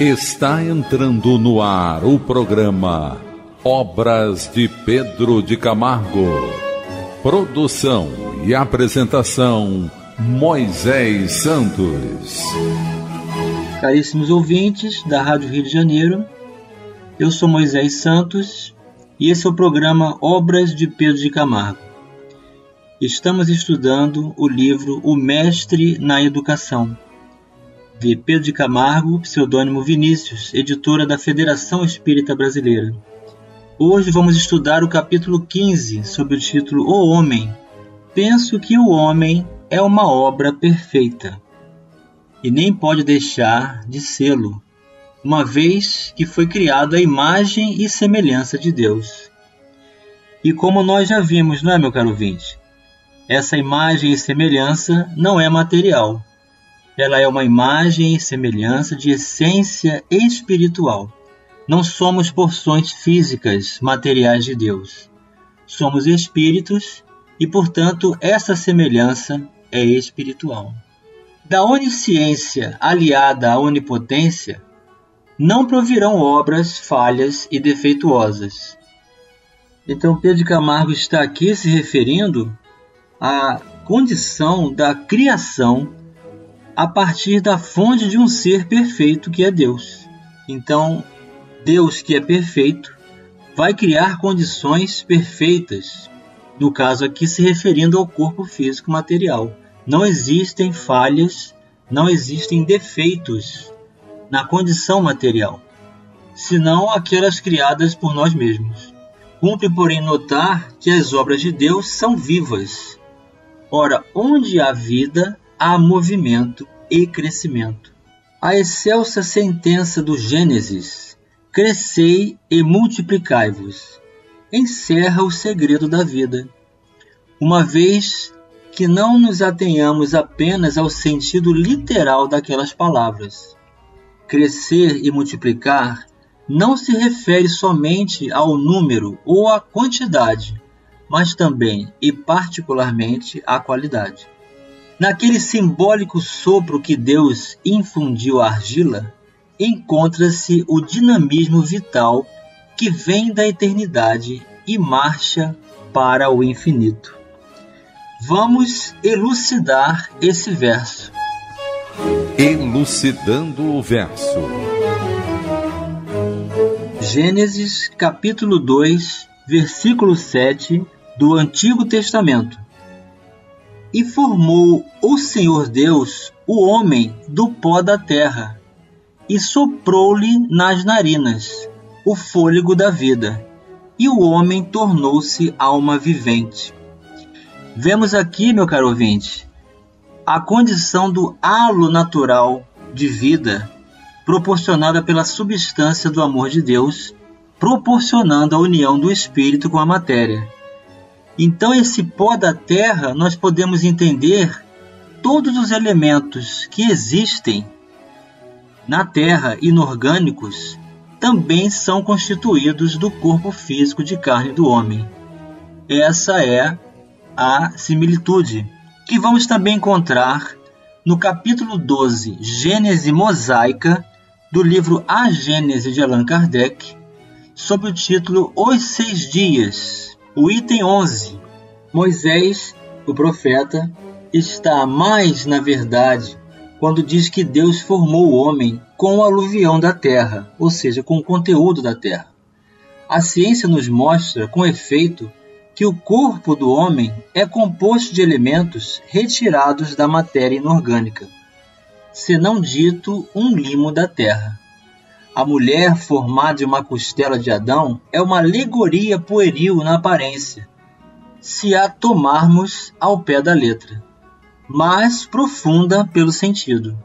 Está entrando no ar o programa Obras de Pedro de Camargo. Produção e apresentação Moisés Santos. Caríssimos ouvintes da Rádio Rio de Janeiro, eu sou Moisés Santos e esse é o programa Obras de Pedro de Camargo. Estamos estudando o livro O Mestre na Educação Pedro de Camargo, pseudônimo Vinícius, editora da Federação Espírita Brasileira. Hoje vamos estudar o capítulo 15, sob o título O Homem. Penso que o homem é uma obra perfeita e nem pode deixar de sê-lo, uma vez que foi criado à imagem e semelhança de Deus. E como nós já vimos, não é, meu caro ouvinte? Essa imagem e semelhança não é material, ela é uma imagem e semelhança de essência espiritual. Não somos porções físicas, materiais de Deus. Somos espíritos e, portanto, essa semelhança é espiritual. Da onisciência aliada à onipotência, não provirão obras falhas e defeituosas. Então, Pedro Camargo está aqui se referindo à condição da criação a partir da fonte de um ser perfeito que é Deus. Então, Deus que é perfeito vai criar condições perfeitas, no caso aqui se referindo ao corpo físico material. Não existem falhas, não existem defeitos na condição material, senão aquelas criadas por nós mesmos. Cumpre, porém, notar que as obras de Deus são vivas. Ora, onde há vida, há movimento e crescimento. A excelsa sentença do Gênesis, crescei e multiplicai-vos, encerra o segredo da vida. Uma vez que não nos atenhamos apenas ao sentido literal daquelas palavras. Crescer e multiplicar não se refere somente ao número ou à quantidade, mas também e particularmente à qualidade. Naquele simbólico sopro que Deus infundiu à argila, encontra-se o dinamismo vital que vem da eternidade e marcha para o infinito. Vamos elucidar esse verso. Elucidando o verso. Gênesis capítulo 2, versículo 7 do Antigo Testamento. E formou o Senhor Deus o homem do pó da terra, e soprou-lhe nas narinas o fôlego da vida, e o homem tornou-se alma vivente. Vemos aqui, meu caro ouvinte, a condição do halo natural de vida proporcionada pela substância do amor de Deus, proporcionando a união do espírito com a matéria então, esse pó da terra, nós podemos entender todos os elementos que existem na terra inorgânicos também são constituídos do corpo físico de carne do homem. Essa é a similitude que vamos também encontrar no capítulo 12, Gênese Mosaica, do livro A Gênese de Allan Kardec, sob o título Os Seis Dias, o item 11. Moisés, o profeta, está mais na verdade quando diz que Deus formou o homem com o aluvião da terra, ou seja, com o conteúdo da terra. A ciência nos mostra, com efeito, que o corpo do homem é composto de elementos retirados da matéria inorgânica, senão dito um limo da terra. A mulher formada de uma costela de Adão é uma alegoria pueril na aparência, se a tomarmos ao pé da letra, mas profunda pelo sentido.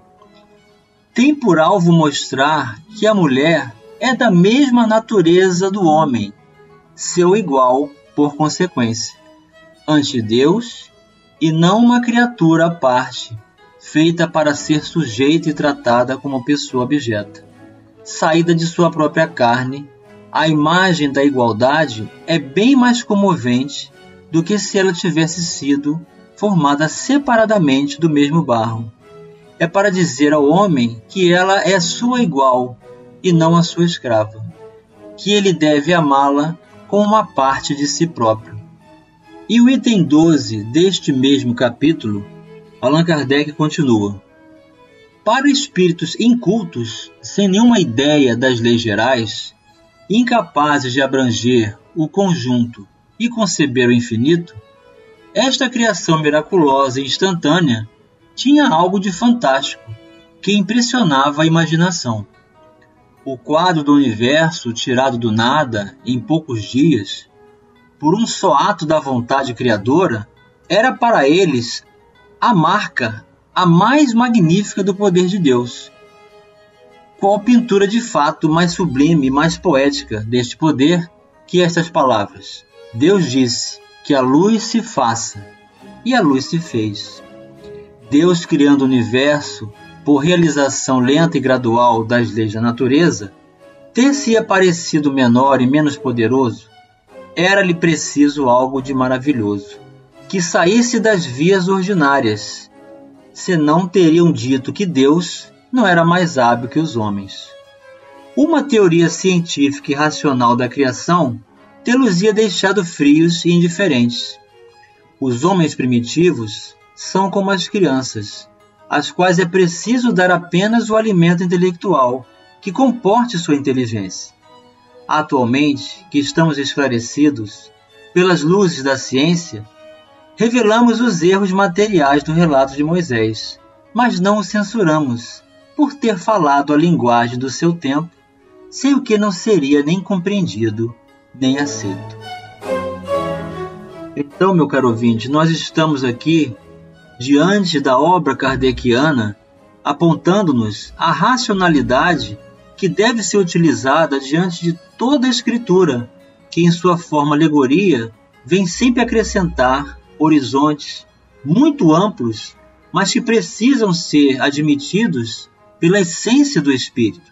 Tem por alvo mostrar que a mulher é da mesma natureza do homem, seu igual por consequência, ante Deus e não uma criatura à parte, feita para ser sujeita e tratada como pessoa objeto saída de sua própria carne, a imagem da igualdade é bem mais comovente do que se ela tivesse sido formada separadamente do mesmo barro. é para dizer ao homem que ela é sua igual e não a sua escrava, que ele deve amá-la como uma parte de si próprio. E o item 12 deste mesmo capítulo, Allan Kardec continua: Para espíritos incultos, sem nenhuma ideia das leis gerais, incapazes de abranger o conjunto e conceber o infinito, esta criação miraculosa e instantânea tinha algo de fantástico que impressionava a imaginação. O quadro do universo tirado do nada em poucos dias, por um só ato da vontade criadora, era para eles a marca a mais magnífica do poder de Deus. Qual pintura de fato mais sublime e mais poética deste poder que estas palavras? Deus disse que a luz se faça, e a luz se fez. Deus criando o universo por realização lenta e gradual das leis da natureza, ter-se aparecido menor e menos poderoso, era-lhe preciso algo de maravilhoso, que saísse das vias ordinárias, senão teriam dito que Deus não era mais hábil que os homens. Uma teoria científica e racional da criação tê-los-ia deixado frios e indiferentes. Os homens primitivos são como as crianças, às quais é preciso dar apenas o alimento intelectual que comporte sua inteligência. Atualmente, que estamos esclarecidos pelas luzes da ciência, revelamos os erros materiais do relato de Moisés, mas não o censuramos por ter falado a linguagem do seu tempo, sem o que não seria nem compreendido nem aceito. Então, meu caro ouvinte, nós estamos aqui diante da obra kardeciana apontando-nos a racionalidade que deve ser utilizada diante de toda a escritura, que em sua forma alegoria vem sempre acrescentar horizontes muito amplos, mas que precisam ser admitidos pela essência do espírito.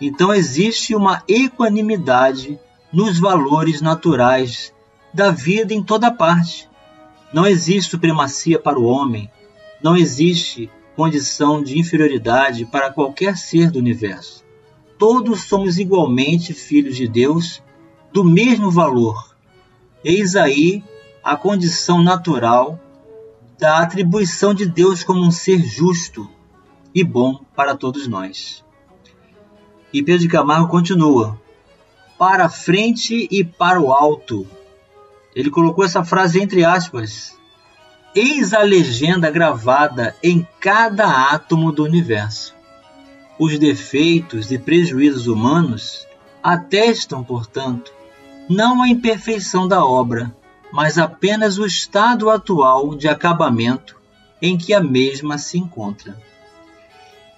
Então existe uma equanimidade nos valores naturais da vida em toda parte. Não existe supremacia para o homem, não existe condição de inferioridade para qualquer ser do universo. Todos somos igualmente filhos de Deus, do mesmo valor. Eis aí a condição natural da atribuição de Deus como um ser justo e bom para todos nós. E Pedro de Camargo continua: para frente e para o alto. Ele colocou essa frase entre aspas. Eis a legenda gravada em cada átomo do universo. Os defeitos e prejuízos humanos atestam, portanto, não a imperfeição da obra, mas apenas o estado atual de acabamento em que a mesma se encontra.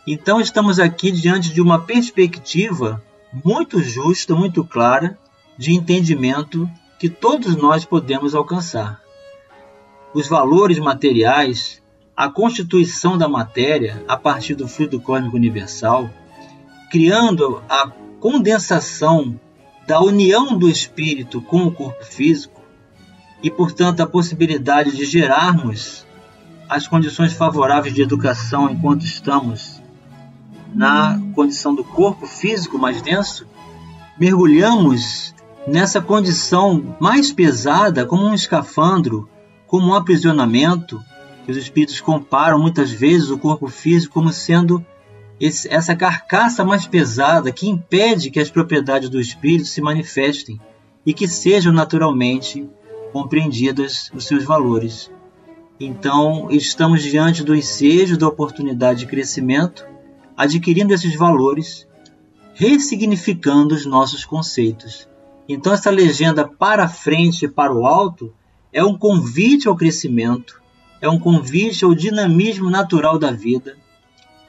Então, estamos aqui diante de uma perspectiva muito justa, muito clara, de entendimento que todos nós podemos alcançar. Os valores materiais, a constituição da matéria a partir do fluido cósmico universal, criando a condensação da união do espírito com o corpo físico e, portanto, a possibilidade de gerarmos as condições favoráveis de educação enquanto estamos na condição do corpo físico mais denso, mergulhamos nessa condição mais pesada, como um escafandro, como um aprisionamento, que os espíritos comparam muitas vezes o corpo físico como sendo esse, essa carcaça mais pesada que impede que as propriedades do espírito se manifestem e que sejam naturalmente compreendidas os seus valores. Então, estamos diante do ensejo da oportunidade de crescimento adquirindo esses valores, ressignificando os nossos conceitos. Então, essa legenda para frente e para o alto é um convite ao crescimento, é um convite ao dinamismo natural da vida,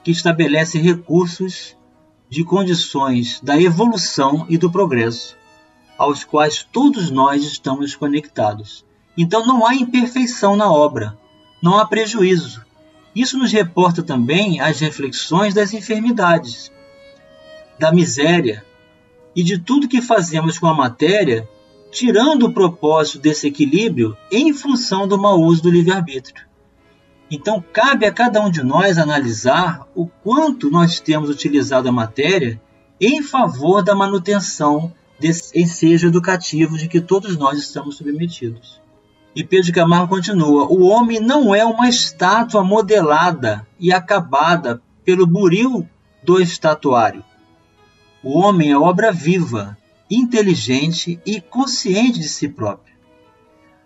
que estabelece recursos de condições da evolução e do progresso, aos quais todos nós estamos conectados. Então não há imperfeição na obra, não há prejuízo, isso nos reporta também as reflexões das enfermidades, da miséria e de tudo que fazemos com a matéria, tirando o propósito desse equilíbrio em função do mau uso do livre-arbítrio. Então, cabe a cada um de nós analisar o quanto nós temos utilizado a matéria em favor da manutenção desse ensejo educativo de que todos nós estamos submetidos. E Pedro Camargo continua: o homem não é uma estátua modelada e acabada pelo buril do estatuário. O homem é obra viva, inteligente e consciente de si próprio.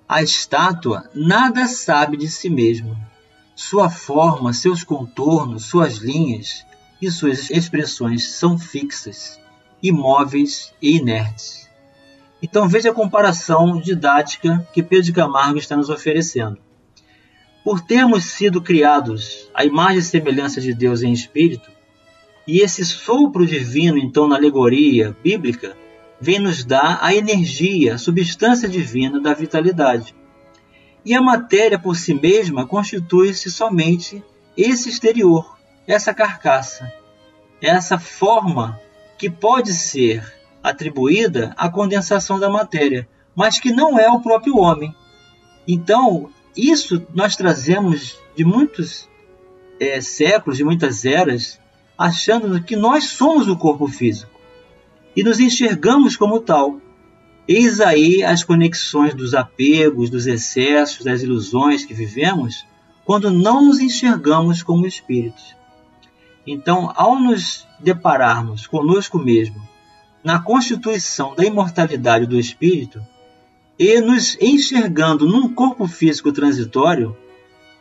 A estátua nada sabe de si mesma. Sua forma, seus contornos, suas linhas e suas expressões são fixas, imóveis e inertes. Então veja a comparação didática que Pedro de Camargo está nos oferecendo. Por termos sido criados à imagem e semelhança de Deus em espírito, e esse sopro divino, então, na alegoria bíblica, vem nos dar a energia, a substância divina da vitalidade. E a matéria por si mesma constitui-se somente esse exterior, essa carcaça, essa forma que pode ser atribuída à condensação da matéria, mas que não é o próprio homem. Então, isso nós trazemos de muitos é, séculos, de muitas eras, achando que nós somos o corpo físico e nos enxergamos como tal. Eis aí as conexões dos apegos, dos excessos, das ilusões que vivemos quando não nos enxergamos como espíritos. Então, ao nos depararmos conosco mesmo na constituição da imortalidade do espírito e nos enxergando num corpo físico transitório,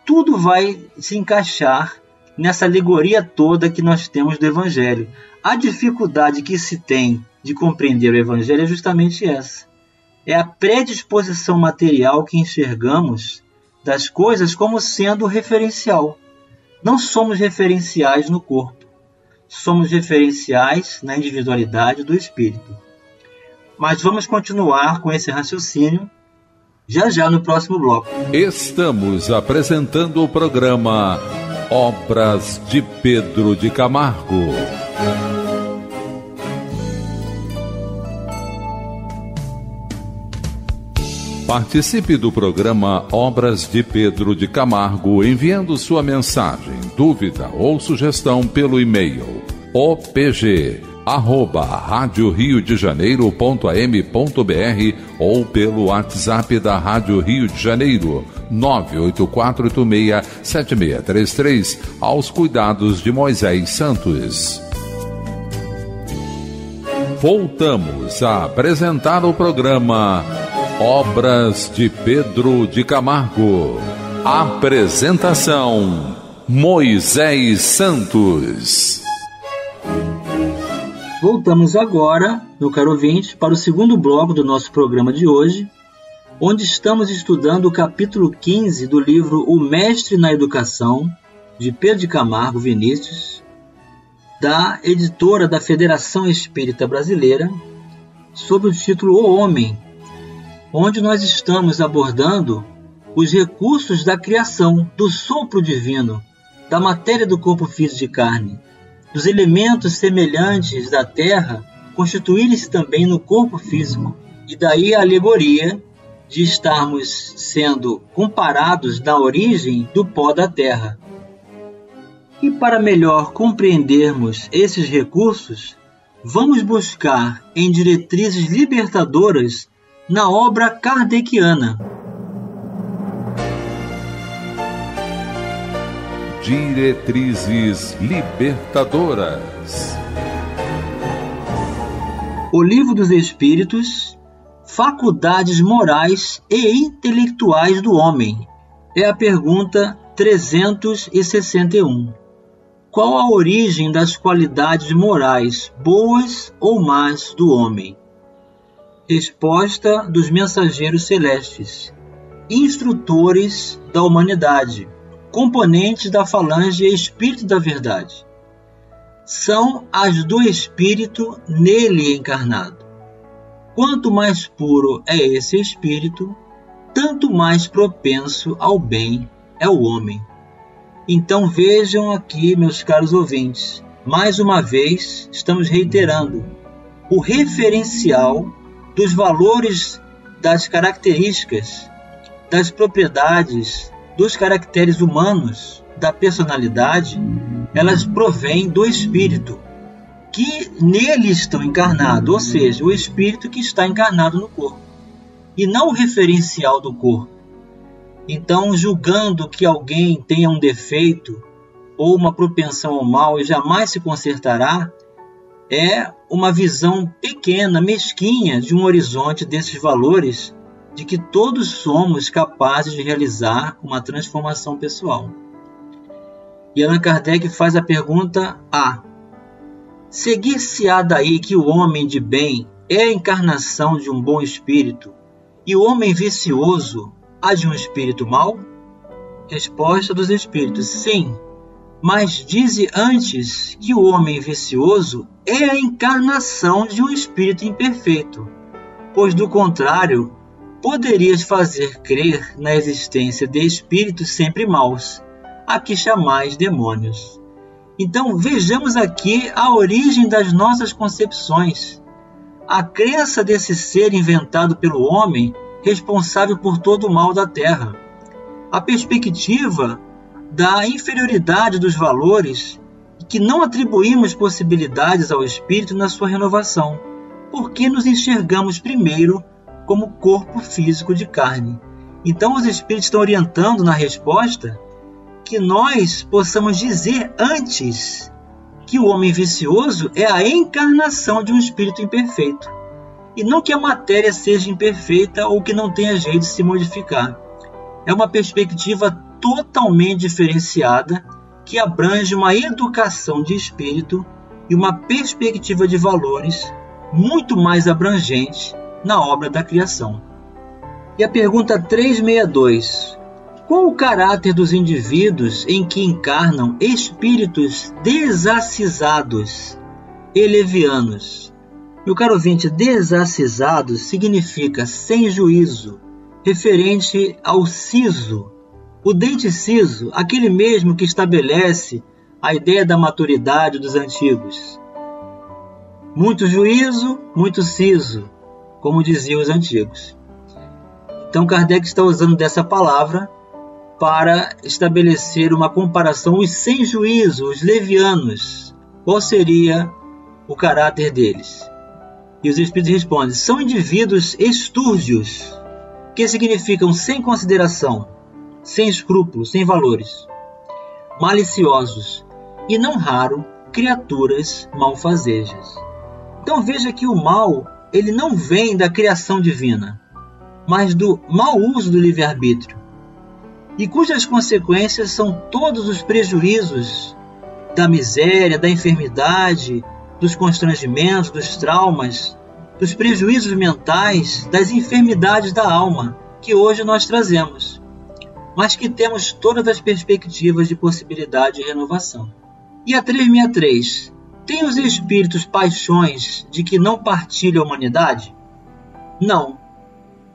tudo vai se encaixar nessa alegoria toda que nós temos do Evangelho. A dificuldade que se tem de compreender o Evangelho é justamente essa. É a predisposição material que enxergamos das coisas como sendo referencial. Não somos referenciais no corpo somos referenciais na individualidade do espírito. Mas vamos continuar com esse raciocínio já já no próximo bloco. Estamos apresentando o programa Obras de Pedro de Camargo. Participe do programa Obras de Pedro de Camargo enviando sua mensagem, dúvida ou sugestão pelo e-mail opg arroba rádio Rio de Janeiro.am.br ou pelo WhatsApp da Rádio Rio de Janeiro 984867633 aos cuidados de Moisés Santos. Voltamos a apresentar o programa Obras de Pedro de Camargo. Apresentação: Moisés Santos. Voltamos agora, meu caro ouvinte, para o segundo bloco do nosso programa de hoje, onde estamos estudando o capítulo 15 do livro O Mestre na Educação, de Pedro de Camargo Vinícius, da editora da Federação Espírita Brasileira, sob o título O Homem, onde nós estamos abordando os recursos da criação, do sopro divino, da matéria do corpo físico de carne, dos elementos semelhantes da terra constituírem-se também no corpo físico, e daí a alegoria de estarmos sendo comparados na origem do pó da terra. E para melhor compreendermos esses recursos, vamos buscar em diretrizes libertadoras na obra kardeciana. Diretrizes Libertadoras. O Livro dos Espíritos, Faculdades Morais e Intelectuais do Homem. É a pergunta 361. Qual a origem das qualidades morais, boas ou más, do homem? Resposta dos mensageiros celestes, instrutores da humanidade, componentes da falange Espírito da Verdade. São as do Espírito nele encarnado. Quanto mais puro é esse Espírito, tanto mais propenso ao bem é o homem. Então vejam aqui, meus caros ouvintes, mais uma vez estamos reiterando: o referencial dos valores, das características, das propriedades, dos caracteres humanos da personalidade, elas provêm do espírito, que nele estão encarnados, ou seja, o espírito que está encarnado no corpo, e não o referencial do corpo. Então, julgando que alguém tenha um defeito ou uma propensão ao mal e jamais se consertará, é uma visão pequena, mesquinha de um horizonte desses valores de que todos somos capazes de realizar uma transformação pessoal. E Allan Kardec faz a pergunta A. Seguir-se-á daí que o homem de bem é a encarnação de um bom espírito e o homem vicioso há de um espírito mau? Resposta dos espíritos: Sim, mas dize antes que o homem vicioso é a encarnação de um espírito imperfeito, pois do contrário, poderias fazer crer na existência de espíritos sempre maus a que chamais demônios. Então vejamos aqui a origem das nossas concepções. A crença desse ser inventado pelo homem, responsável por todo o mal da terra. A perspectiva da inferioridade dos valores e que não atribuímos possibilidades ao espírito na sua renovação, porque nos enxergamos primeiro como corpo físico de carne. Então os espíritos estão orientando na resposta que nós possamos dizer antes que o homem vicioso é a encarnação de um espírito imperfeito. E não que a matéria seja imperfeita ou que não tenha jeito de se modificar. É uma perspectiva totalmente diferenciada que abrange uma educação de espírito e uma perspectiva de valores muito mais abrangente na obra da criação. E a pergunta 362: qual o caráter dos indivíduos em que encarnam espíritos desacisados e levianos? Meu caro ouvinte, desacisado significa sem juízo, referente ao siso. O dente ciso, aquele mesmo que estabelece a ideia da maturidade dos antigos. Muito juízo, muito siso, como diziam os antigos. Então Kardec está usando dessa palavra para estabelecer uma comparação os sem juízo, os levianos. Qual seria o caráter deles? E os espíritos respondem: são indivíduos estúrdios, que significam sem consideração, sem escrúpulos, sem valores, maliciosos e, não raro, criaturas malfazejas. Então veja que o mal ele não vem da criação divina, mas do mau uso do livre-arbítrio e cujas consequências são todos os prejuízos da miséria, da enfermidade, dos constrangimentos, dos traumas, dos prejuízos mentais, das enfermidades da alma que hoje nós trazemos, mas que temos todas as perspectivas de possibilidade de renovação. E a 363 tem os espíritos paixões de que não partilha a humanidade? Não,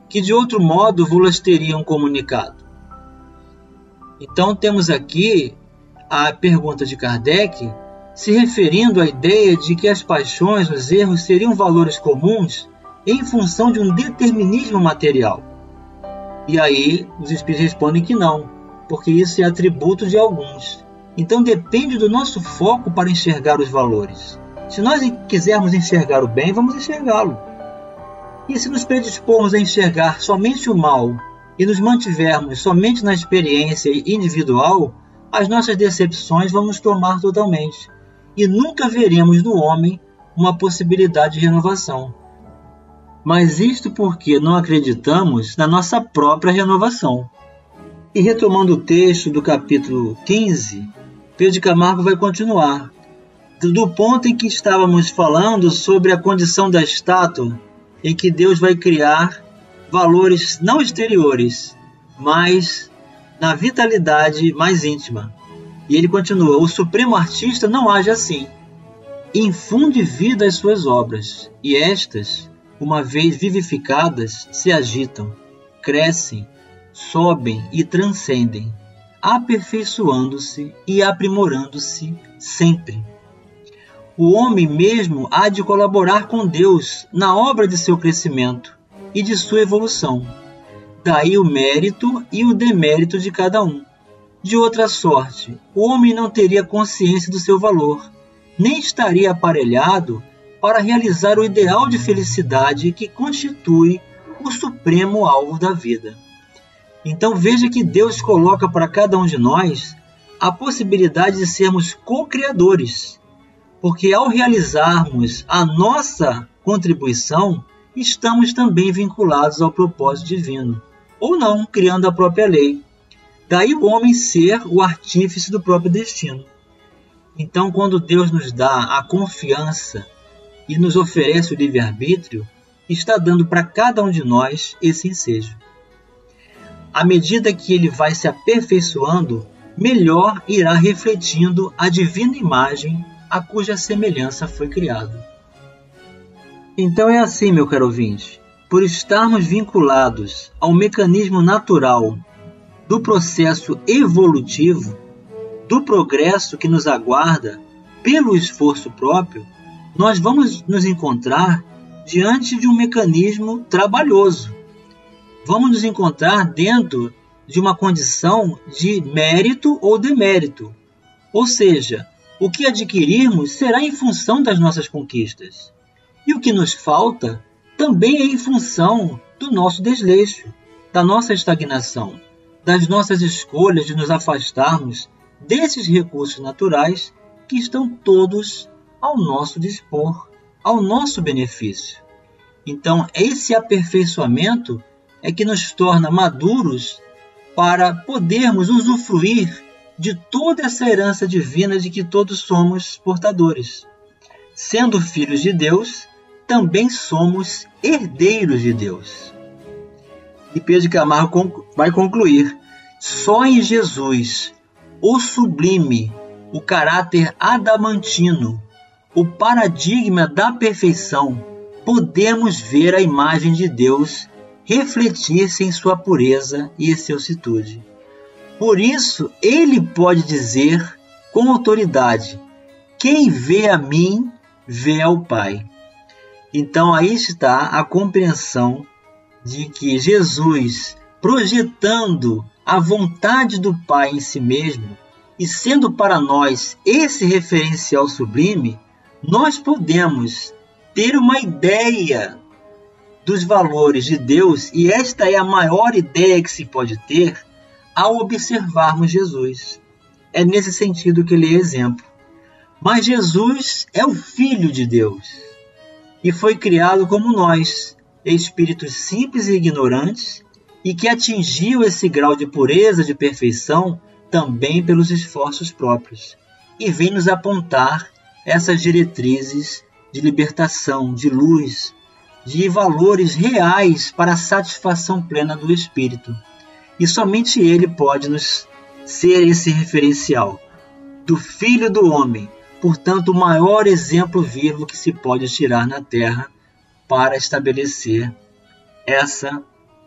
que de outro modo vos teriam comunicado. Então temos aqui a pergunta de Kardec se referindo à ideia de que as paixões, os erros seriam valores comuns em função de um determinismo material. E aí os espíritos respondem que não, porque isso é atributo de alguns. Então depende do nosso foco para enxergar os valores. Se nós quisermos enxergar o bem, vamos enxergá-lo. E se nos predispormos a enxergar somente o mal e nos mantivermos somente na experiência individual, as nossas decepções vamos tomar totalmente e nunca veremos no homem uma possibilidade de renovação. Mas isto porque não acreditamos na nossa própria renovação. E retomando o texto do capítulo 15, Pedro de Camargo vai continuar. Do ponto em que estávamos falando sobre a condição da estátua, em que Deus vai criar valores não exteriores, mas na vitalidade mais íntima. E ele continua: o supremo artista não age assim. Infunde vida às suas obras, e estas, uma vez vivificadas, se agitam, crescem, sobem e transcendem, aperfeiçoando-se e aprimorando-se sempre. O homem mesmo há de colaborar com Deus na obra de seu crescimento, e de sua evolução. Daí o mérito e o demérito de cada um. De outra sorte, o homem não teria consciência do seu valor, nem estaria aparelhado para realizar o ideal de felicidade que constitui o supremo alvo da vida. Então veja que Deus coloca para cada um de nós a possibilidade de sermos co-criadores, porque ao realizarmos a nossa contribuição, estamos também vinculados ao propósito divino, ou não, criando a própria lei. Daí o homem ser o artífice do próprio destino. Então, quando Deus nos dá a confiança e nos oferece o livre-arbítrio, está dando para cada um de nós esse ensejo. À medida que ele vai se aperfeiçoando, melhor irá refletindo a divina imagem a cuja semelhança foi criado. Então é assim, meu caro ouvinte, por estarmos vinculados ao mecanismo natural do processo evolutivo, do progresso que nos aguarda pelo esforço próprio, nós vamos nos encontrar diante de um mecanismo trabalhoso. Vamos nos encontrar dentro de uma condição de mérito ou demérito. Ou seja, o que adquirirmos será em função das nossas conquistas. E o que nos falta também é em função do nosso desleixo, da nossa estagnação, das nossas escolhas de nos afastarmos desses recursos naturais que estão todos ao nosso dispor, ao nosso benefício. Então, esse aperfeiçoamento é que nos torna maduros para podermos usufruir de toda essa herança divina de que todos somos portadores. Sendo filhos de Deus, também somos herdeiros de Deus. E Pedro Camargo vai concluir: só em Jesus, o sublime, o caráter adamantino, o paradigma da perfeição, podemos ver a imagem de Deus refletir-se em sua pureza e excelsitude. Por isso, ele pode dizer com autoridade: Quem vê a mim, vê ao Pai. Então aí está a compreensão de que Jesus, projetando a vontade do Pai em si mesmo e sendo para nós esse referencial sublime, nós podemos ter uma ideia dos valores de Deus e esta é a maior ideia que se pode ter ao observarmos Jesus. É nesse sentido que ele é exemplo. Mas Jesus é o Filho de Deus e foi criado como nós, espíritos simples e ignorantes, e que atingiu esse grau de pureza, de perfeição, também pelos esforços próprios, e vem nos apontar essas diretrizes de libertação, de luz, de valores reais para a satisfação plena do espírito. E somente ele pode nos ser esse referencial do Filho do Homem, portanto, o maior exemplo vivo que se pode tirar na Terra para estabelecer essa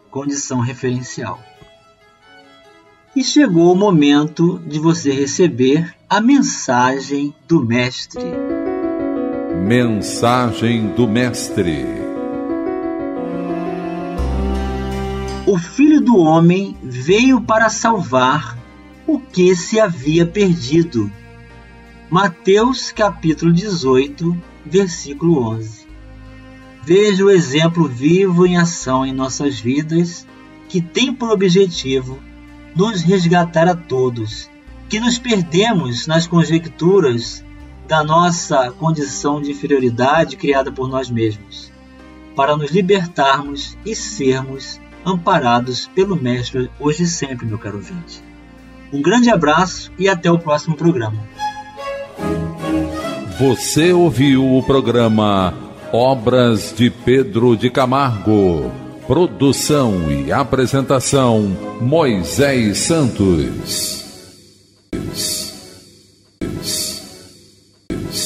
condição referencial. E chegou o momento de você receber a mensagem do Mestre. Mensagem do Mestre. O Filho do Homem veio para salvar o que se havia perdido Mateus capítulo 18, versículo 11. Veja o exemplo vivo em ação em nossas vidas, que tem por objetivo nos resgatar a todos, que nos perdemos nas conjecturas da nossa condição de inferioridade criada por nós mesmos, para nos libertarmos e sermos amparados pelo Mestre hoje e sempre, meu caro ouvinte. Um grande abraço e até o próximo programa. Você ouviu o programa Obras de Pedro de Camargo. Produção e apresentação Moisés Santos. Peace. Peace.